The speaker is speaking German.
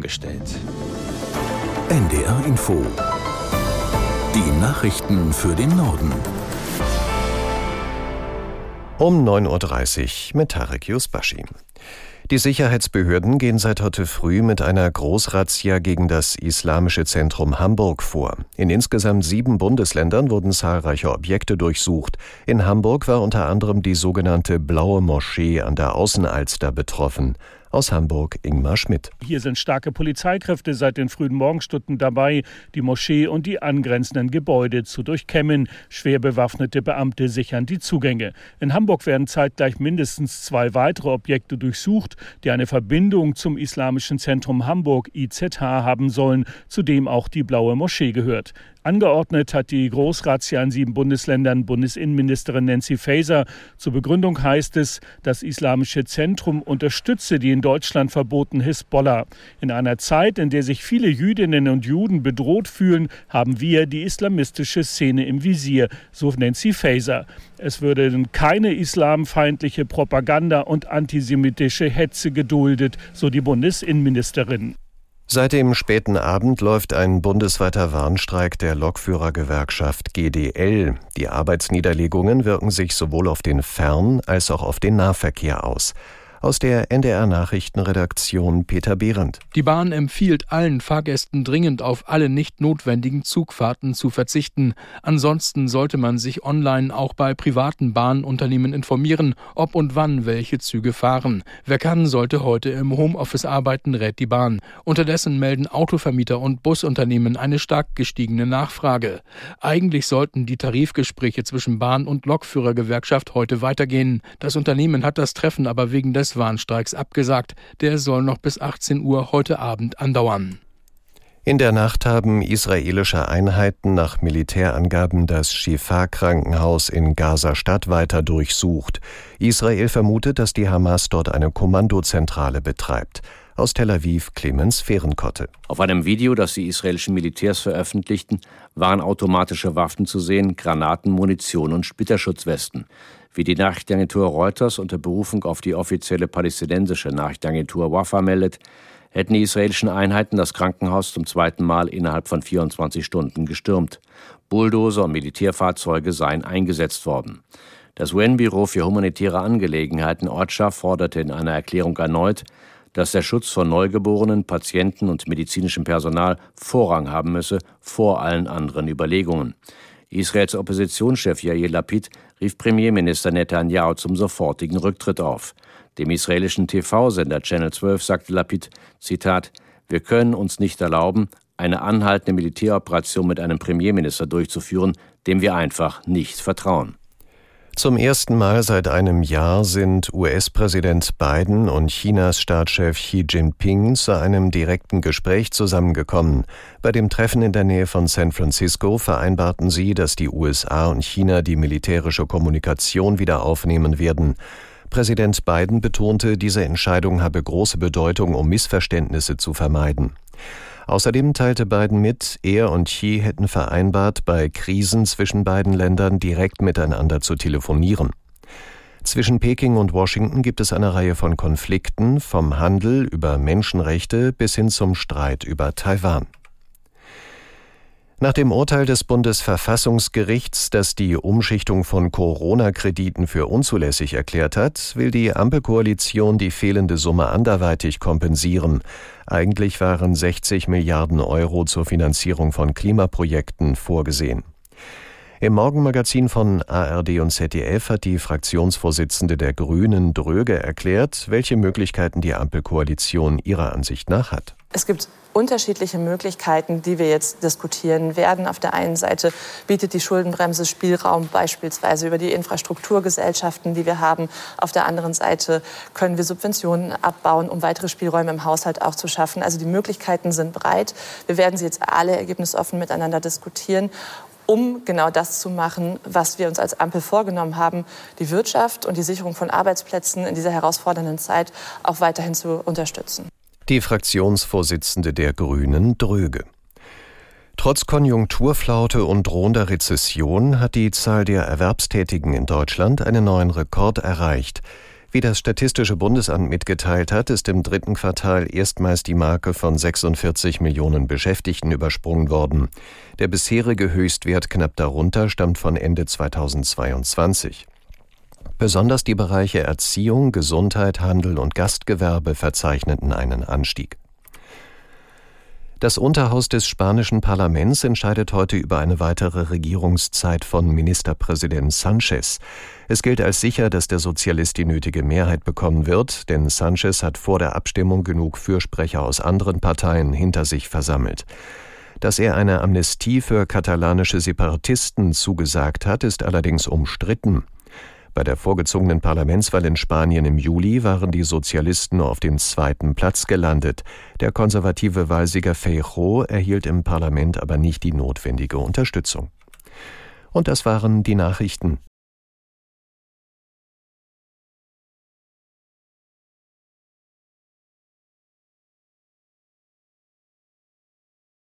gestellt. NDR Info. Die Nachrichten für den Norden. Um 9.30 Uhr mit Tarek Yusbashi. Die Sicherheitsbehörden gehen seit heute früh mit einer Großrazzia gegen das Islamische Zentrum Hamburg vor. In insgesamt sieben Bundesländern wurden zahlreiche Objekte durchsucht. In Hamburg war unter anderem die sogenannte Blaue Moschee an der Außenalster betroffen. Aus Hamburg Ingmar Schmidt. Hier sind starke Polizeikräfte seit den frühen Morgenstunden dabei, die Moschee und die angrenzenden Gebäude zu durchkämmen. Schwer bewaffnete Beamte sichern die Zugänge. In Hamburg werden zeitgleich mindestens zwei weitere Objekte durchsucht, die eine Verbindung zum Islamischen Zentrum Hamburg IZH haben sollen, zu dem auch die Blaue Moschee gehört. Angeordnet hat die Großrazzia in sieben Bundesländern Bundesinnenministerin Nancy Faeser. Zur Begründung heißt es, das Islamische Zentrum unterstütze die in Deutschland verbotene Hisbollah. In einer Zeit, in der sich viele Jüdinnen und Juden bedroht fühlen, haben wir die islamistische Szene im Visier, so Nancy Faeser. Es würde keine islamfeindliche Propaganda und antisemitische Hetze geduldet, so die Bundesinnenministerin. Seit dem späten Abend läuft ein bundesweiter Warnstreik der Lokführergewerkschaft GDL. Die Arbeitsniederlegungen wirken sich sowohl auf den Fern- als auch auf den Nahverkehr aus. Aus der NDR Nachrichtenredaktion Peter Behrendt. Die Bahn empfiehlt allen Fahrgästen dringend auf alle nicht notwendigen Zugfahrten zu verzichten. Ansonsten sollte man sich online auch bei privaten Bahnunternehmen informieren, ob und wann welche Züge fahren. Wer kann, sollte heute im Homeoffice arbeiten, rät die Bahn. Unterdessen melden Autovermieter und Busunternehmen eine stark gestiegene Nachfrage. Eigentlich sollten die Tarifgespräche zwischen Bahn und Lokführergewerkschaft heute weitergehen. Das Unternehmen hat das Treffen aber wegen des Warnstreiks abgesagt. Der soll noch bis 18 Uhr heute Abend andauern. In der Nacht haben israelische Einheiten nach Militärangaben das Shifa-Krankenhaus in Gaza-Stadt weiter durchsucht. Israel vermutet, dass die Hamas dort eine Kommandozentrale betreibt. Aus Tel Aviv Clemens Fehrenkotte. Auf einem Video, das die israelischen Militärs veröffentlichten, waren automatische Waffen zu sehen, Granaten, Munition und Splitterschutzwesten. Wie die Nachrichtenagentur Reuters unter Berufung auf die offizielle palästinensische Nachrichtenagentur Wafa meldet, hätten die israelischen Einheiten das Krankenhaus zum zweiten Mal innerhalb von 24 Stunden gestürmt. Bulldozer und Militärfahrzeuge seien eingesetzt worden. Das UN-Büro für humanitäre Angelegenheiten OCHA forderte in einer Erklärung erneut, dass der Schutz von Neugeborenen, Patienten und medizinischem Personal Vorrang haben müsse vor allen anderen Überlegungen. Israels Oppositionschef Yair Lapid rief Premierminister Netanyahu zum sofortigen Rücktritt auf. Dem israelischen TV-Sender Channel 12 sagte Lapid, Zitat, wir können uns nicht erlauben, eine anhaltende Militäroperation mit einem Premierminister durchzuführen, dem wir einfach nicht vertrauen. Zum ersten Mal seit einem Jahr sind US-Präsident Biden und Chinas Staatschef Xi Jinping zu einem direkten Gespräch zusammengekommen. Bei dem Treffen in der Nähe von San Francisco vereinbarten sie, dass die USA und China die militärische Kommunikation wieder aufnehmen werden. Präsident Biden betonte, diese Entscheidung habe große Bedeutung, um Missverständnisse zu vermeiden. Außerdem teilte Biden mit, er und Xi hätten vereinbart, bei Krisen zwischen beiden Ländern direkt miteinander zu telefonieren. Zwischen Peking und Washington gibt es eine Reihe von Konflikten, vom Handel über Menschenrechte bis hin zum Streit über Taiwan. Nach dem Urteil des Bundesverfassungsgerichts, das die Umschichtung von Corona-Krediten für unzulässig erklärt hat, will die Ampelkoalition die fehlende Summe anderweitig kompensieren. Eigentlich waren 60 Milliarden Euro zur Finanzierung von Klimaprojekten vorgesehen. Im Morgenmagazin von ARD und ZDF hat die Fraktionsvorsitzende der Grünen Dröge erklärt, welche Möglichkeiten die Ampelkoalition ihrer Ansicht nach hat. Es gibt unterschiedliche Möglichkeiten, die wir jetzt diskutieren werden. Auf der einen Seite bietet die Schuldenbremse Spielraum beispielsweise über die Infrastrukturgesellschaften, die wir haben. Auf der anderen Seite können wir Subventionen abbauen, um weitere Spielräume im Haushalt auch zu schaffen. Also die Möglichkeiten sind breit. Wir werden sie jetzt alle ergebnisoffen miteinander diskutieren um genau das zu machen, was wir uns als Ampel vorgenommen haben, die Wirtschaft und die Sicherung von Arbeitsplätzen in dieser herausfordernden Zeit auch weiterhin zu unterstützen. Die Fraktionsvorsitzende der Grünen Dröge. Trotz Konjunkturflaute und drohender Rezession hat die Zahl der Erwerbstätigen in Deutschland einen neuen Rekord erreicht. Wie das Statistische Bundesamt mitgeteilt hat, ist im dritten Quartal erstmals die Marke von 46 Millionen Beschäftigten übersprungen worden. Der bisherige Höchstwert knapp darunter stammt von Ende 2022. Besonders die Bereiche Erziehung, Gesundheit, Handel und Gastgewerbe verzeichneten einen Anstieg. Das Unterhaus des spanischen Parlaments entscheidet heute über eine weitere Regierungszeit von Ministerpräsident Sanchez. Es gilt als sicher, dass der Sozialist die nötige Mehrheit bekommen wird, denn Sanchez hat vor der Abstimmung genug Fürsprecher aus anderen Parteien hinter sich versammelt. Dass er eine Amnestie für katalanische Separatisten zugesagt hat, ist allerdings umstritten. Bei der vorgezogenen Parlamentswahl in Spanien im Juli waren die Sozialisten auf dem zweiten Platz gelandet. Der konservative Wahlsieger Feijóo erhielt im Parlament aber nicht die notwendige Unterstützung. Und das waren die Nachrichten.